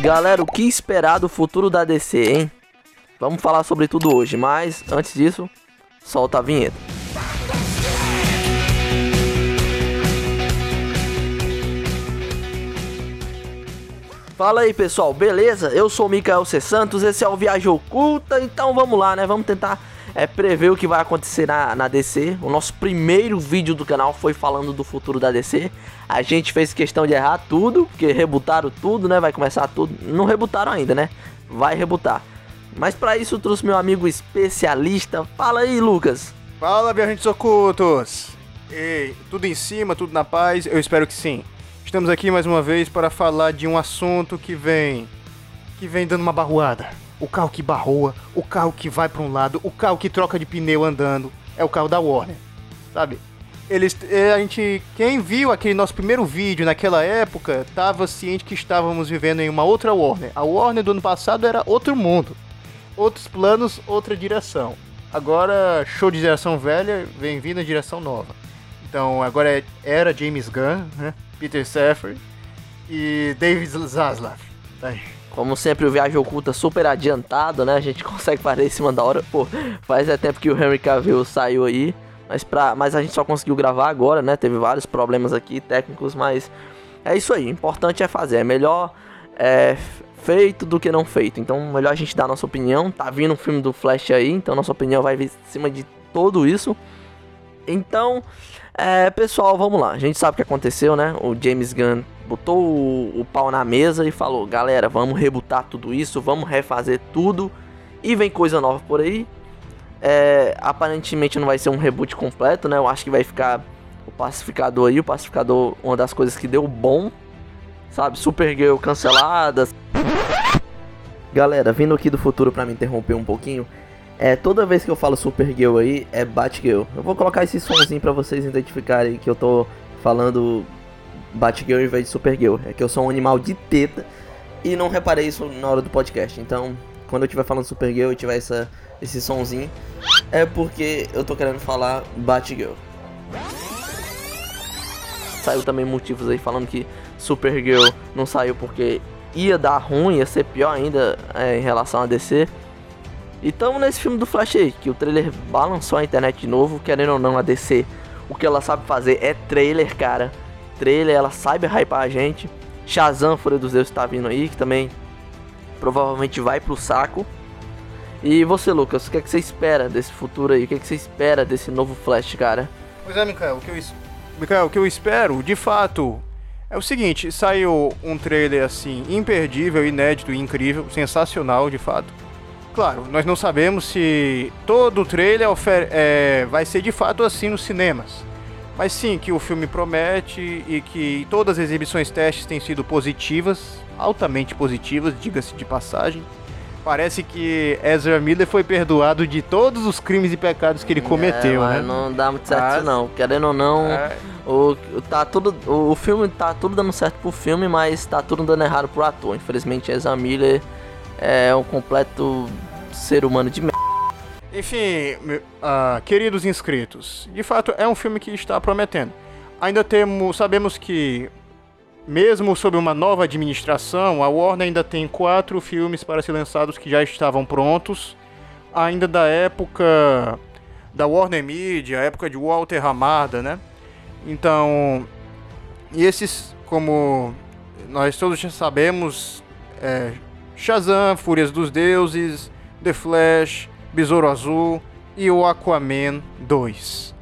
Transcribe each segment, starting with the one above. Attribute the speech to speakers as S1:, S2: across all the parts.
S1: Galera, o que esperar do futuro da DC, hein? Vamos falar sobre tudo hoje, mas antes disso, solta a vinheta. Fala aí pessoal, beleza? Eu sou o Mikael C. Santos, esse é o Viagem Oculta, então vamos lá, né? Vamos tentar é, prever o que vai acontecer na, na DC. O nosso primeiro vídeo do canal foi falando do futuro da DC. A gente fez questão de errar tudo, porque rebutaram tudo, né? Vai começar tudo. Não rebutaram ainda, né? Vai rebutar. Mas para isso trouxe meu amigo especialista. Fala aí, Lucas.
S2: Fala, viajantes ocultos. Ei, tudo em cima, tudo na paz? Eu espero que sim. Estamos aqui mais uma vez para falar de um assunto que vem que vem dando uma barroada. O carro que barroa, o carro que vai para um lado, o carro que troca de pneu andando, é o carro da Warner. Sabe? Eles, é, a gente, quem viu aquele nosso primeiro vídeo naquela época, estava ciente que estávamos vivendo em uma outra Warner. A Warner do ano passado era outro mundo, outros planos, outra direção. Agora, show de geração velha, vem vindo a direção nova. Então, agora é, era James Gunn, né? Peter Safran e David Zaslav. Tá aí.
S1: Como sempre, o Viagem Oculta super adiantado, né? A gente consegue parar em cima da hora. Pô, faz é tempo que o Henry Cavill saiu aí. Mas, pra, mas a gente só conseguiu gravar agora, né? Teve vários problemas aqui técnicos, mas é isso aí. O importante é fazer. É melhor é, feito do que não feito. Então, melhor a gente dar a nossa opinião. Tá vindo um filme do Flash aí, então nossa opinião vai vir em cima de tudo isso. Então, é, pessoal, vamos lá. A gente sabe o que aconteceu, né? O James Gunn botou o, o pau na mesa e falou: galera, vamos rebutar tudo isso, vamos refazer tudo. E vem coisa nova por aí. É, aparentemente não vai ser um reboot completo, né? Eu acho que vai ficar o pacificador aí. O pacificador, uma das coisas que deu bom, sabe? Supergirl cancelada. Galera, vindo aqui do futuro para me interromper um pouquinho. É, toda vez que eu falo Supergirl aí, é Batgirl. Eu vou colocar esse somzinho pra vocês identificarem que eu tô falando Batgirl em vez de Supergirl. É que eu sou um animal de teta e não reparei isso na hora do podcast. Então, quando eu estiver falando Supergirl e tiver essa, esse somzinho, é porque eu tô querendo falar Batgirl. Saiu também motivos aí falando que Supergirl não saiu porque ia dar ruim, ia ser pior ainda é, em relação a DC. E tamo nesse filme do Flash aí, que o trailer balançou a internet de novo, querendo ou não, a DC. O que ela sabe fazer é trailer, cara. Trailer, ela sabe hypar a gente. Shazam, Fúria dos Deuses, tá vindo aí, que também provavelmente vai pro saco. E você, Lucas, o que, é que você espera desse futuro aí? O que, é que você espera desse novo Flash, cara?
S2: Pois é, Mikael, o que eu, Mikael, o que eu espero, de fato, é o seguinte: saiu um trailer assim, imperdível, inédito, incrível, sensacional, de fato claro, nós não sabemos se todo o trailer é, vai ser de fato assim nos cinemas. Mas sim, que o filme promete e que todas as exibições testes têm sido positivas, altamente positivas, diga-se de passagem. Parece que Ezra Miller foi perdoado de todos os crimes e pecados que ele cometeu,
S1: é,
S2: né?
S1: Não dá muito certo mas, não. Querendo ou não, é... o, tá tudo, o, o filme tá tudo dando certo pro filme, mas tá tudo dando errado pro ator. Infelizmente, Ezra Miller é um completo ser humano de merda.
S2: Enfim, uh, queridos inscritos, de fato é um filme que está prometendo. Ainda temos, sabemos que, mesmo sob uma nova administração, a Warner ainda tem quatro filmes para ser lançados que já estavam prontos, ainda da época da Warner Media, época de Walter Hamada, né? Então, e esses, como nós todos já sabemos, é, Shazam, Fúrias dos Deuses, The Flash, Besouro Azul e o Aquaman 2.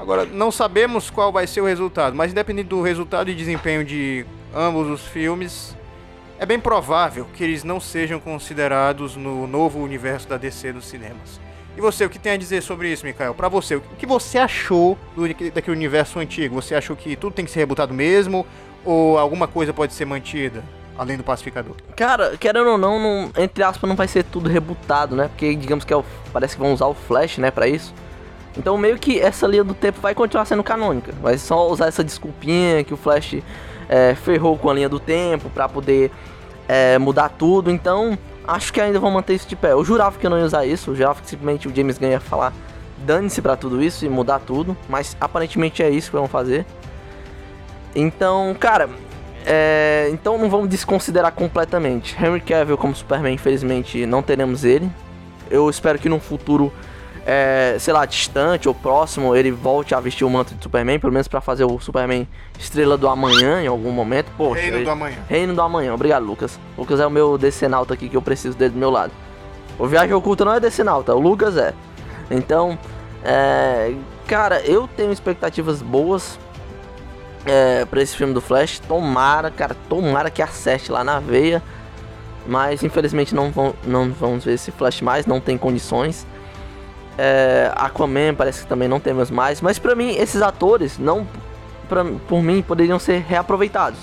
S2: Agora, não sabemos qual vai ser o resultado, mas independente do resultado e desempenho de ambos os filmes, é bem provável que eles não sejam considerados no novo universo da DC nos cinemas. E você, o que tem a dizer sobre isso, Mikael? Para você, o que você achou do, daquele universo antigo? Você achou que tudo tem que ser rebutado mesmo? Ou alguma coisa pode ser mantida? Além do pacificador.
S1: Cara, querendo ou não, não, entre aspas, não vai ser tudo rebutado, né? Porque digamos que é o, parece que vão usar o Flash, né, para isso. Então meio que essa linha do tempo vai continuar sendo canônica. Vai só usar essa desculpinha que o Flash é, ferrou com a linha do tempo para poder é, mudar tudo. Então acho que ainda vão manter isso de pé. Eu jurava que eu não ia usar isso. Eu jurava que simplesmente o James Gunn ia falar dane-se pra tudo isso e mudar tudo. Mas aparentemente é isso que vão fazer. Então, cara, é, então não vamos desconsiderar completamente. Henry Cavill como Superman, infelizmente, não teremos ele. Eu espero que num futuro, é, sei lá, distante ou próximo, ele volte a vestir o manto de Superman, pelo menos para fazer o Superman Estrela do Amanhã em algum momento. Poxa,
S2: Reino
S1: ele-
S2: do Amanhã.
S1: Reino do Amanhã, obrigado, Lucas. Lucas é o meu decenalta aqui que eu preciso dele do meu lado. O Viagem Oculta não é decenalta, o Lucas é. Então, é, cara, eu tenho expectativas boas é, pra esse filme do Flash. Tomara, cara, tomara que acerte lá na veia. Mas infelizmente não, vão, não vamos ver esse Flash mais, não tem condições. É, Aquaman parece que também não temos mais. Mas pra mim, esses atores, não pra, por mim, poderiam ser reaproveitados.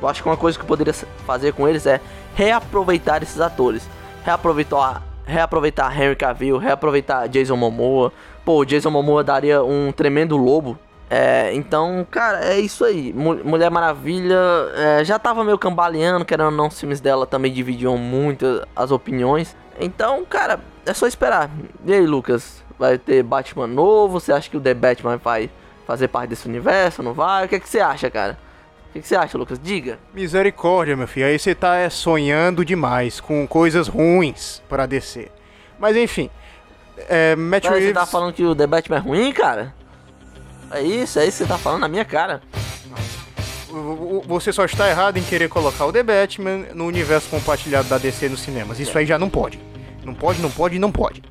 S1: Eu acho que uma coisa que eu poderia fazer com eles é reaproveitar esses atores. Reaproveitar, reaproveitar Henry Cavill, reaproveitar Jason Momoa. Pô, Jason Momoa daria um tremendo lobo. É, então, cara, é isso aí. Mu- Mulher Maravilha é, já tava meio cambaleando, querendo ou não, os filmes dela também dividiam muito as opiniões. Então, cara, é só esperar. E aí, Lucas? Vai ter Batman novo? Você acha que o The Batman vai fazer parte desse universo? Não vai? O que, é que você acha, cara? O que, é que você acha, Lucas? Diga.
S2: Misericórdia, meu filho. Aí você tá é, sonhando demais com coisas ruins para descer. Mas enfim. É, Matt
S1: você
S2: Reeves.
S1: tá falando que o The Batman é ruim, cara? É isso, é isso que você tá falando na minha cara.
S2: Você só está errado em querer colocar o The Batman no universo compartilhado da DC nos cinemas. Isso aí já não pode. Não pode, não pode, não pode.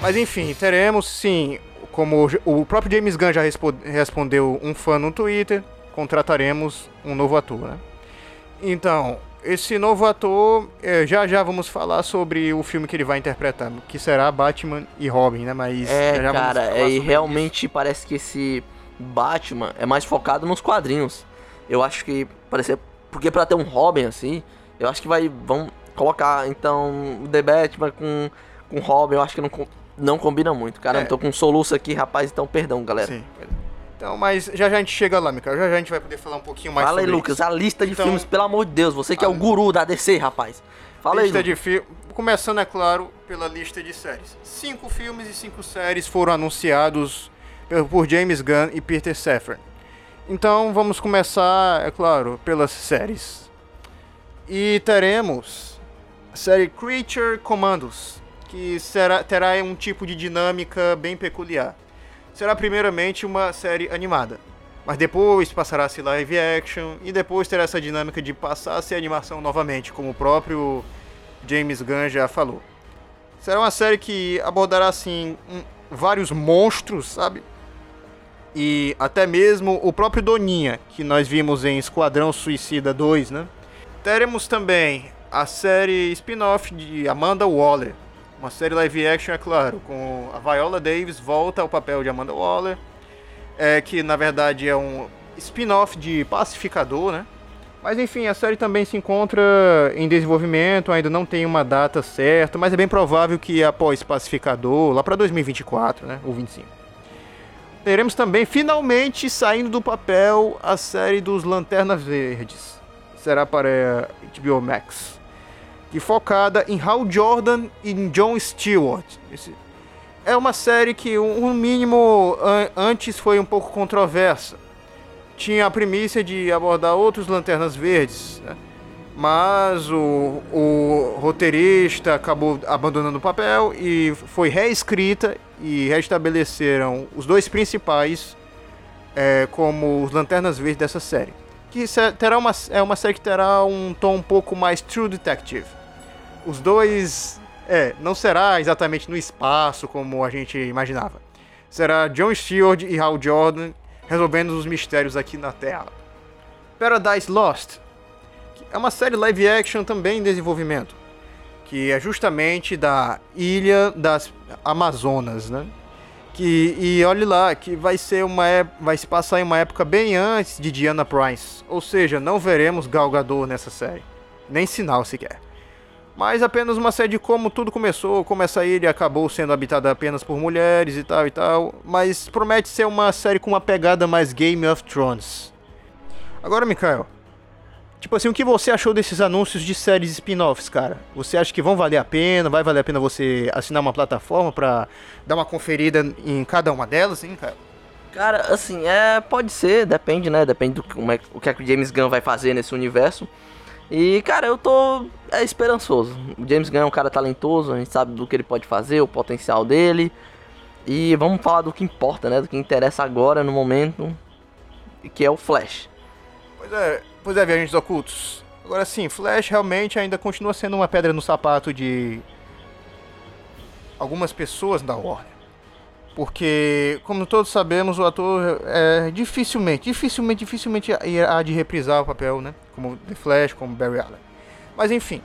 S2: Mas enfim, teremos sim, como o próprio James Gunn já respo- respondeu um fã no Twitter, contrataremos um novo ator, né? Então, esse novo ator, eh, já já vamos falar sobre o filme que ele vai interpretar, que será Batman e Robin, né? Mas
S1: É,
S2: já já
S1: cara, é, e realmente parece que esse Batman é mais focado nos quadrinhos. Eu acho que parece porque pra ter um Robin assim, eu acho que vai vão colocar então o The Batman com com Robin, eu acho que não não combina muito. Cara,
S2: É.
S1: eu tô com um soluço aqui, rapaz, então perdão, galera.
S2: Sim. Então, mas já já a gente chega lá, Mikael. Já já a gente vai poder falar um pouquinho mais
S1: Fala aí, Lucas,
S2: isso.
S1: a lista de
S2: Então,
S1: filmes, pelo amor de Deus, você que é
S2: a-
S1: o guru da DC, rapaz. Fala aí,
S2: lista de filmes. Começando, é claro, pela lista de séries. Cinco filmes e cinco séries foram anunciados por- por James Gunn e Peter Safran. Então vamos começar, é claro, pelas séries. E teremos a série Creature Commandos, que será, terá um tipo de dinâmica bem peculiar. Será primeiramente uma série animada, mas depois passará a ser live action e depois terá essa dinâmica de passar a ser animação novamente, como o próprio James Gunn já falou. Será uma série que abordará assim um- vários monstros, sabe? E até mesmo o próprio Doninha, que nós vimos em Esquadrão Suicida 2, né? Teremos também a série spin-off de Amanda Waller, uma série live action, é claro, com a Viola Davis volta ao papel de Amanda Waller, é, que na verdade é um spin-off de Pacificador, né? Mas enfim, a série também se encontra em desenvolvimento, ainda não tem uma data certa, mas é bem provável que após Pacificador, lá para 2024, né, ou 25. Teremos também finalmente saindo do papel a série dos Lanternas Verdes. Será para HBO Max. Que focada em Hal Jordan e John Stewart. É uma série que, um mínimo, an- antes foi um pouco controversa tinha a primícia de abordar outros Lanternas Verdes, né? Mas o, o roteirista acabou abandonando o papel e foi reescrita e restabeleceram os dois principais é, como os Lanternas Verdes dessa série. Que terá uma, é uma série que terá um tom um pouco mais True Detective. Os dois. É, não será exatamente no espaço como a gente imaginava. Será John Stewart e Hal Jordan resolvendo os mistérios aqui na Terra. Paradise Lost é uma série live action também em desenvolvimento, que é justamente da ilha das Amazonas, né? Que, e olhe lá, que vai ser uma ép- vai se passar em uma época bem antes de Diana Prince, ou seja, não veremos Gal Gadot nessa série, nem sinal sequer. Mas apenas uma série de como tudo começou, como essa ilha acabou sendo habitada apenas por mulheres e tal e tal. Mas promete ser uma série com uma pegada mais Game of Thrones. Agora, Mikael, tipo assim, o que você achou desses anúncios de séries spin-offs, cara? Você acha que vão valer a pena? Vai valer a pena você assinar uma plataforma pra dar uma conferida em cada uma delas, hein, cara?
S1: Cara, assim, é, pode ser, depende, né? Depende do como é, o que, é que o James Gunn vai fazer nesse universo. E, cara, eu tô é, esperançoso. O James Gunn é um cara talentoso, a gente sabe do que ele pode fazer, o potencial dele. E vamos falar do que importa, né? Do que interessa agora, no momento, que é o Flash.
S2: Pois é, pois é, viajantes ocultos. Agora sim, Flash realmente ainda continua sendo uma pedra no sapato de algumas pessoas da Warner. Porque, como todos sabemos, o ator é dificilmente, dificilmente, dificilmente há de reprisar o papel, né? Como The Flash, como Barry Allen. Mas enfim,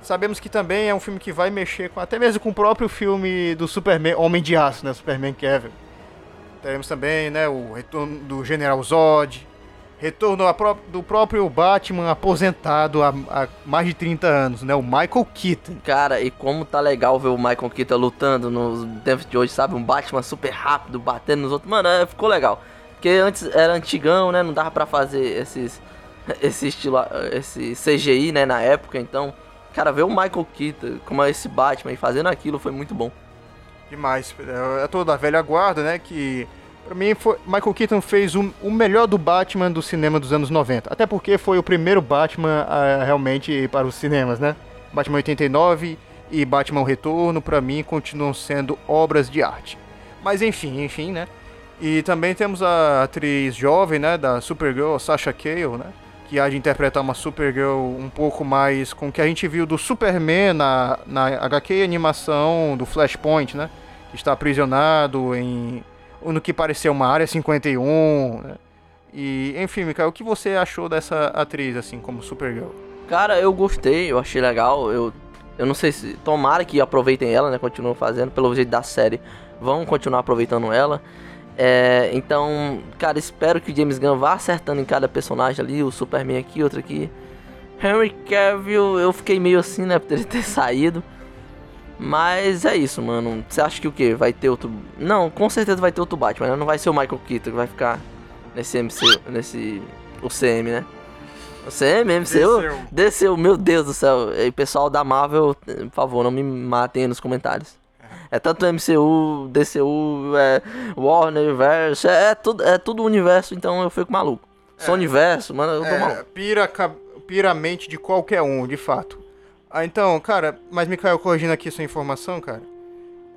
S2: sabemos que também é um filme que vai mexer com até mesmo com o próprio filme do Superman, Homem de Aço, né? Superman Kevin. Teremos também, né, o retorno do General Zod, Retorno do próprio Batman aposentado há, há, mais de 30 anos, né? O Michael Keaton.
S1: Cara, e como tá legal ver o Michael Keaton lutando nos tempos de hoje, sabe? Um Batman super rápido, batendo nos outros. Mano, é, ficou legal. Porque antes era antigão, né? Não dava pra fazer esses, esse estilo, esse CGI, né? Na época, então... Cara, ver o Michael Keaton como esse Batman e fazendo aquilo foi muito bom.
S2: Demais. É toda a velha guarda, né? Que Pra mim, foi, Michael Keaton fez o, o, melhor do Batman do cinema dos anos 90. Até porque foi o primeiro Batman a, realmente para os cinemas, né? Batman 89 e Batman Retorno, para mim, continuam sendo obras de arte. Mas enfim, enfim, né? E também temos a atriz jovem, né, da Supergirl, Sasha Cale, né? Que há de interpretar uma Supergirl um pouco mais com o que a gente viu do Superman na, na HQ animação do Flashpoint, né? Que está aprisionado em no que pareceu uma área 51, né? E, enfim, Mikael, o que você achou dessa atriz, assim, como Supergirl?
S1: Cara, eu gostei, eu achei legal, eu, eu não sei se... Tomara que aproveitem ela, né, continuem fazendo, pelo jeito da série, vão continuar aproveitando ela. É, então, cara, espero que James Gunn vá acertando em cada personagem ali, o Superman aqui, outro aqui. Henry Cavill, eu fiquei meio assim, né, por ele ter saído. Mas é isso, mano. Você acha que o que? Vai ter outro. Não, com certeza vai ter outro Batman, né? Não vai ser o Michael Keaton que vai ficar nesse MC. Nesse. O CM, né? O CM, MCU? Desceu. Desceu, meu Deus do céu. E pessoal da Marvel, por favor, não me matem aí nos comentários. É tanto MCU, DCU, é Warner Verso, é, é, tudo, é tudo universo, então eu fico maluco. É, Soniverso, mano, eu tô é, maluco.
S2: Pira, pira a mente de qualquer um, de fato. Ah, então, cara, mas Mikael, corrigindo aqui sua informação, cara.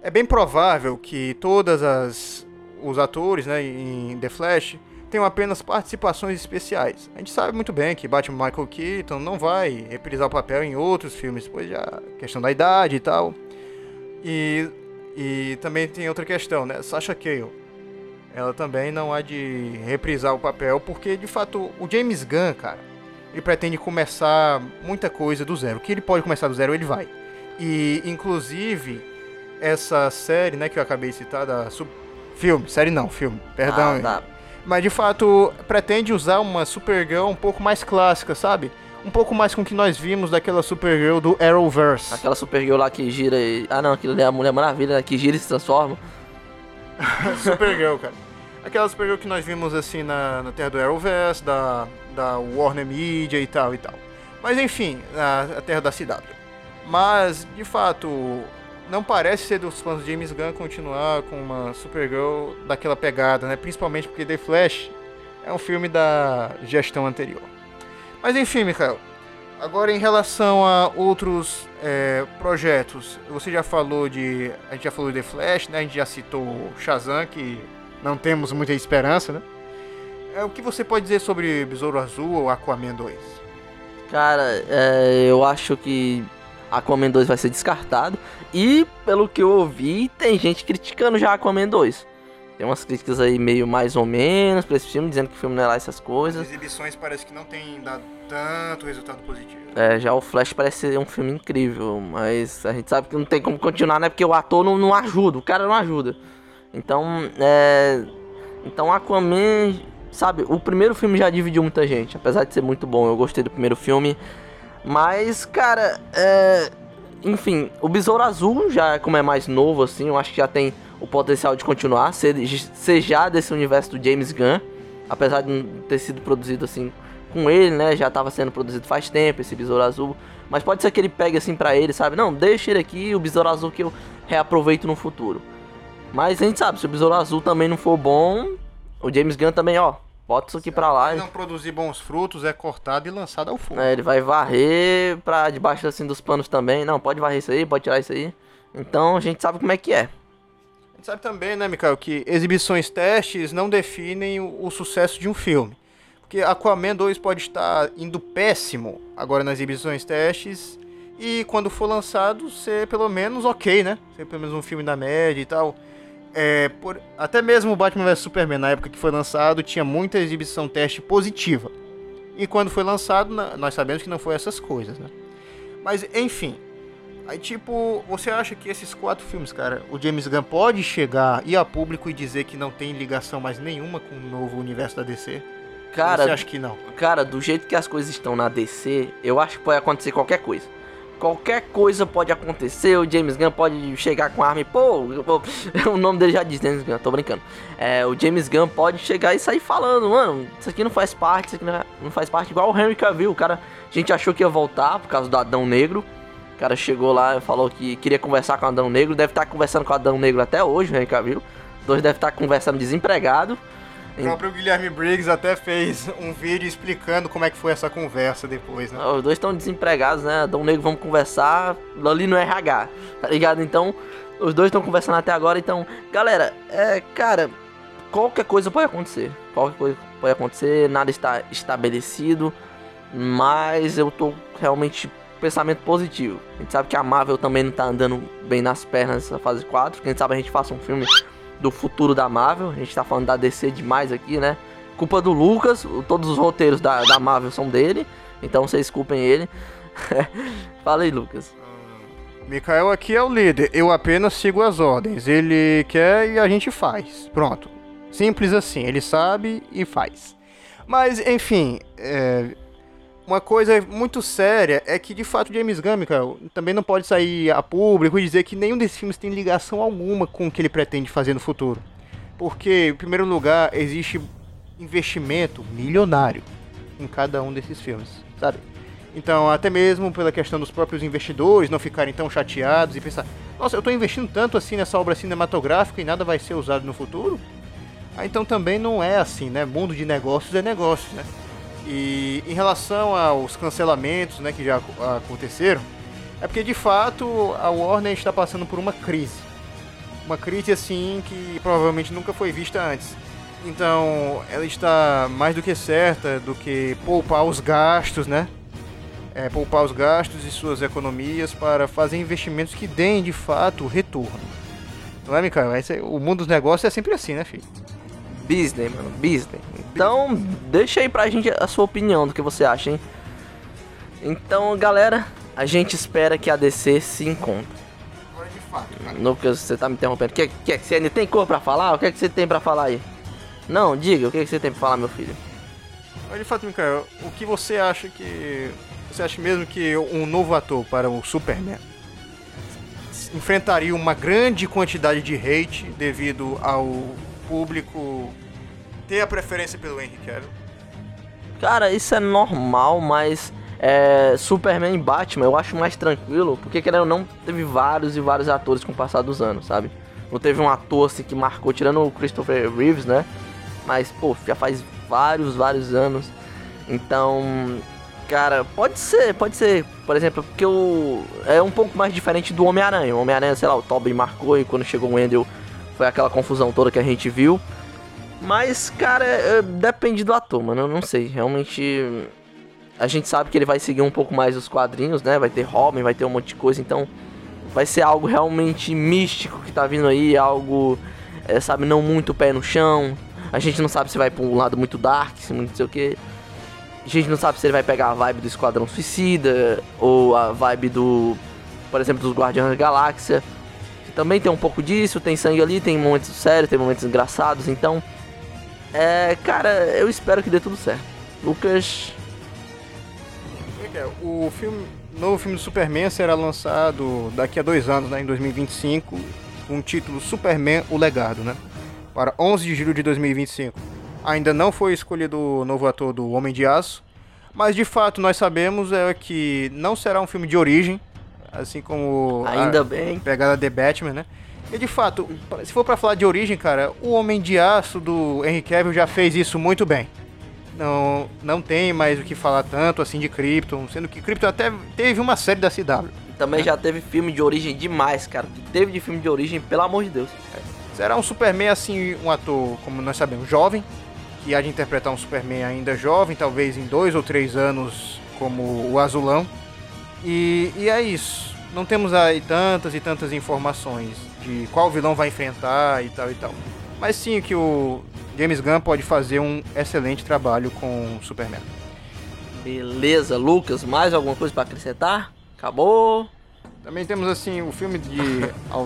S2: É bem provável que todas as os atores, né, em The Flash tenham apenas participações especiais. A gente sabe muito bem que Batman Michael Keaton não vai reprisar o papel em outros filmes, pois já questão da idade e tal. E e também tem outra questão, né? Sasha Cale. Ela também não há de reprisar o papel porque de fato o James Gunn, cara, ele pretende começar muita coisa do zero. O que ele pode começar do zero, ele vai. E, inclusive, essa série, né, que eu acabei de citar, da sub... filme, série não, filme, perdão. Ah, tá. Mas, de fato, pretende usar uma Supergirl um pouco mais clássica, sabe? Um pouco mais com o que nós vimos daquela Supergirl do Arrowverse.
S1: Aquela Supergirl lá que gira e... Ah, não, aquilo é a Mulher Maravilha, né, que gira e se transforma.
S2: Supergirl, cara. Aquela Supergirl que nós vimos, assim, na, na Terra do Arrowverse, da da Warner Media e tal e tal. Mas enfim, a, a Terra da Cidade. Mas, de fato, não parece ser dos fãs de James Gunn continuar com uma Supergirl daquela pegada, né? Principalmente porque The Flash é um filme da gestão anterior. Mas enfim, Mikael. Agora em relação a outros é, projetos, você já falou de. A gente já falou de The Flash, né? A gente já citou Shazam, que não temos muita esperança, né? É, o que você pode dizer sobre Besouro Azul ou Aquaman 2?
S1: Cara, é, eu acho que Aquaman 2 vai ser descartado. E, pelo que eu ouvi, tem gente criticando já Aquaman 2. Tem umas críticas aí meio mais ou menos pra esse filme, dizendo que o filme não é lá essas coisas. As
S2: exibições parece que não tem dado tanto resultado positivo.
S1: É, já o Flash parece ser um filme incrível, mas a gente sabe que não tem como continuar, né? Porque o ator não, não ajuda, o cara não ajuda. Então, é. Então Aquaman sabe, o primeiro filme já dividiu muita gente, apesar de ser muito bom, eu gostei do primeiro filme. Mas, cara, é. Enfim, o Besouro Azul, já como é mais novo, assim, eu acho que já tem o potencial de continuar, ser, ser já desse universo do James Gunn. Apesar de não ter sido produzido assim com ele, né? Já estava sendo produzido faz tempo esse Besouro Azul. Mas pode ser que ele pegue assim para ele, sabe? Não, deixa ele aqui, o Besouro Azul que eu reaproveito no futuro. Mas a gente sabe, se o Besouro Azul também não for bom, o James Gunn também, ó, bota isso aqui pra lá.
S2: Se não produzir bons frutos, é cortado e lançado ao fogo.
S1: É, ele vai varrer pra debaixo assim dos panos também. Não, pode varrer isso aí, pode tirar isso aí. Então a gente sabe como é que é.
S2: A gente sabe também, né, Mikael, que exibições testes não definem o, o sucesso de um filme. Porque Aquaman 2 pode estar indo péssimo agora nas exibições testes e quando for lançado ser pelo menos ok, né? Ser pelo menos um filme da média e tal. É, por, até mesmo o Batman vs Superman, na época que foi lançado, tinha muita exibição teste positiva. E quando foi lançado, nós sabemos que não foi essas coisas, né? Mas, enfim. Aí, tipo, você acha que esses quatro filmes, cara, o James Gunn pode chegar e a público e dizer que não tem ligação mais nenhuma com o novo universo da DC?
S1: Cara,
S2: você acha que não?
S1: Cara, do jeito que as coisas estão na DC, eu acho que pode acontecer qualquer coisa. Qualquer coisa pode acontecer, o James Gunn pode chegar com arma e, pô, pô o nome dele já diz, James Gunn, tô brincando. É, o James Gunn pode chegar e sair falando, mano, isso aqui não faz parte, isso aqui não faz parte, igual o Henry Cavill, o cara, a gente achou que ia voltar por causa do Adão Negro, o cara chegou lá e falou que queria conversar com o Adão Negro, deve estar conversando com o Adão Negro até hoje, o Henry Cavill, os dois devem estar conversando desempregado,
S2: o próprio Guilherme Briggs até fez um vídeo explicando como é que foi essa conversa depois, né?
S1: Os dois estão desempregados, né? Dom Negro, vamos conversar ali no RH, tá ligado? Então, os dois estão conversando até agora, então, galera, é, cara, qualquer coisa pode acontecer. Qualquer coisa pode acontecer, nada está estabelecido, mas eu tô realmente pensamento positivo. A gente sabe que a Marvel também não tá andando bem nas pernas nessa fase 4, quem sabe a gente faça um filme do futuro da Marvel. A gente tá falando da DC demais aqui, né? Culpa do Lucas, todos os roteiros da, da Marvel são dele, então vocês culpem ele. Fala aí, Lucas.
S2: Mikael aqui é o líder, eu apenas sigo as ordens. Ele quer e a gente faz. Pronto. Simples assim, ele sabe e faz. Mas, enfim, é, uma coisa muito séria é que, de fato, James Gunn, também não pode sair a público e dizer que nenhum desses filmes tem ligação alguma com o que ele pretende fazer no futuro. Porque, em primeiro lugar, existe investimento milionário em cada um desses filmes, sabe? Então, até mesmo pela questão dos próprios investidores não ficarem tão chateados e pensar: nossa, eu estou investindo tanto assim nessa obra cinematográfica e nada vai ser usado no futuro? Ah, então também não é assim, né? Mundo de negócios é negócio, né? E em relação aos cancelamentos né, que já aconteceram, é porque de fato a Warner está passando por uma crise. Uma crise assim que provavelmente nunca foi vista antes. Então ela está mais do que certa do que poupar os gastos, né? É, poupar os gastos e suas economias para fazer investimentos que deem de fato retorno. Não é, Mikael? o mundo dos negócios é sempre assim, né, filho?
S1: Business, mano, business. Então, deixa aí pra gente a sua opinião do que você acha, hein? Então, galera, a gente espera que a DC se encontre.
S2: Agora de fato,
S1: Lucas, você tá me interrompendo. Que, que, você ainda tem cor pra falar? O que, é que você tem pra falar aí? Não, diga, o que, é que você tem pra falar, meu filho?
S2: De fato, Mikael, o que você acha que. Você acha mesmo que um novo ator para o Superman enfrentaria uma grande quantidade de hate devido ao público ter a preferência pelo Henry Cavill?
S1: Cara, isso é normal, mas é, Superman e Batman eu acho mais tranquilo, porque querendo ou não, teve vários e vários atores com o passar dos anos, sabe? Não teve um ator assim que marcou, tirando o Christopher Reeves, né? Mas, pô, já faz vários, vários anos. Então, cara, pode ser, pode ser. Por exemplo, porque o. É um pouco mais diferente do Homem-Aranha. O Homem-Aranha, sei lá, o Tobey marcou e quando chegou o Wendell foi aquela confusão toda que a gente viu. Mas, cara, é, depende do ator, mano. Eu não sei. Realmente. A gente sabe que ele vai seguir um pouco mais os quadrinhos, né? Vai ter Robin, vai ter um monte de coisa. Então, vai ser algo realmente místico que tá vindo aí. Algo, é, sabe, não muito pé no chão. A gente não sabe se vai pra um lado muito dark, se muito não sei o que. A gente não sabe se ele vai pegar a vibe do Esquadrão Suicida. Ou a vibe do. Por exemplo, dos Guardiões da Galáxia também tem um pouco disso, tem sangue ali, tem momentos sérios, tem momentos engraçados, então. É, cara, eu espero que dê tudo certo. Lucas.
S2: É, o filme, novo filme do Superman será lançado daqui a dois anos, né, em 2025, com o título Superman: O Legado, né? Para 11 de julho de 2025. Ainda não foi escolhido o novo ator do Homem de Aço, mas de fato nós sabemos é que não será um filme de origem, assim como
S1: ainda bem
S2: pegada The Batman, né? E de fato, se for para falar de origem, cara, o Homem de Aço do Henry Cavill já fez isso muito bem. Não, não tem mais o que falar tanto assim de Krypton, sendo que Krypton até teve uma série da CW.
S1: Também já teve filme de origem demais, cara. Que teve de filme de origem, pelo amor de Deus.
S2: Será um Superman assim, um ator, como nós sabemos, jovem, que há de interpretar um Superman ainda jovem, talvez em dois ou três anos, como o Azulão. E, e é isso. Não temos aí tantas e tantas informações de qual vilão vai enfrentar e tal e tal. Mas sim que o James Gunn pode fazer um excelente trabalho com o Superman.
S1: Beleza, Lucas, mais alguma coisa para acrescentar? Acabou.
S2: Também temos assim o filme de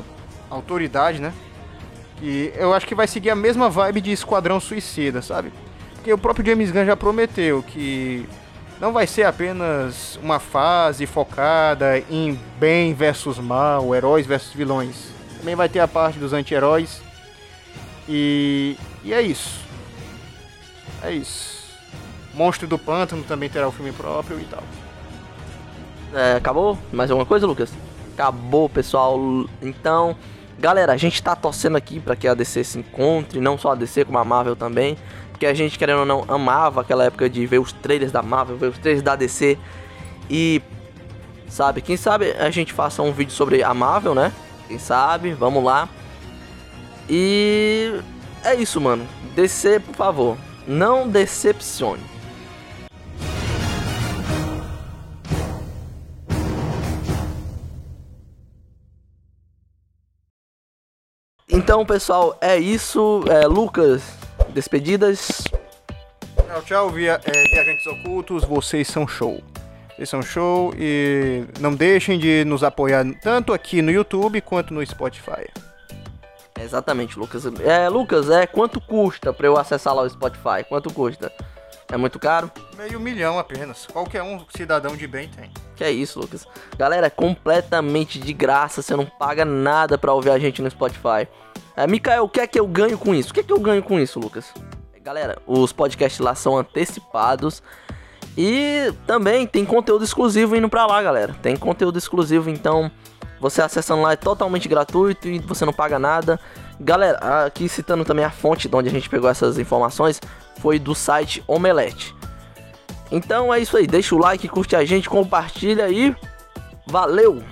S2: autoridade, né? Que eu acho que vai seguir a mesma vibe de Esquadrão Suicida, sabe? Porque o próprio James Gunn já prometeu que não vai ser apenas uma fase focada em bem versus mal, heróis versus vilões. Também vai ter a parte dos anti-heróis. E, e é isso. É isso. Monstro do Pântano também terá o filme próprio e tal.
S1: É, acabou? Mais alguma coisa, Lucas? Acabou, pessoal. Então, galera, a gente tá torcendo aqui para que a DC se encontre, não só a DC, como a Marvel também. Porque a gente, querendo ou não, amava aquela época de ver os trailers da Marvel, ver os trailers da DC. E, sabe, quem sabe a gente faça um vídeo sobre a Marvel, né? Quem sabe, vamos lá. E é isso, mano. DC, por favor, não decepcione. Então, pessoal, é isso. É, Lucas, despedidas.
S2: Tchau, tchau, via, é, viajantes ocultos. Vocês são show. Vocês são show e não deixem de nos apoiar tanto aqui no YouTube quanto no Spotify.
S1: Exatamente, Lucas. É, Lucas, é quanto custa para eu acessar lá o Spotify? Quanto custa? É muito caro?
S2: Meio milhão apenas. Qualquer um cidadão de bem tem.
S1: Que é isso, Lucas. Galera, é completamente de graça. Você não paga nada pra ouvir a gente no Spotify. É, Mikael, o que é que eu ganho com isso? O que é que eu ganho com isso, Lucas? Galera, os podcasts lá são antecipados. E também tem conteúdo exclusivo indo pra lá, galera. Tem conteúdo exclusivo, então você acessando lá é totalmente gratuito e você não paga nada. Galera, aqui citando também a fonte de onde a gente pegou essas informações, foi do site Omelete. Então é isso aí, deixa o like, curte a gente, compartilha e valeu!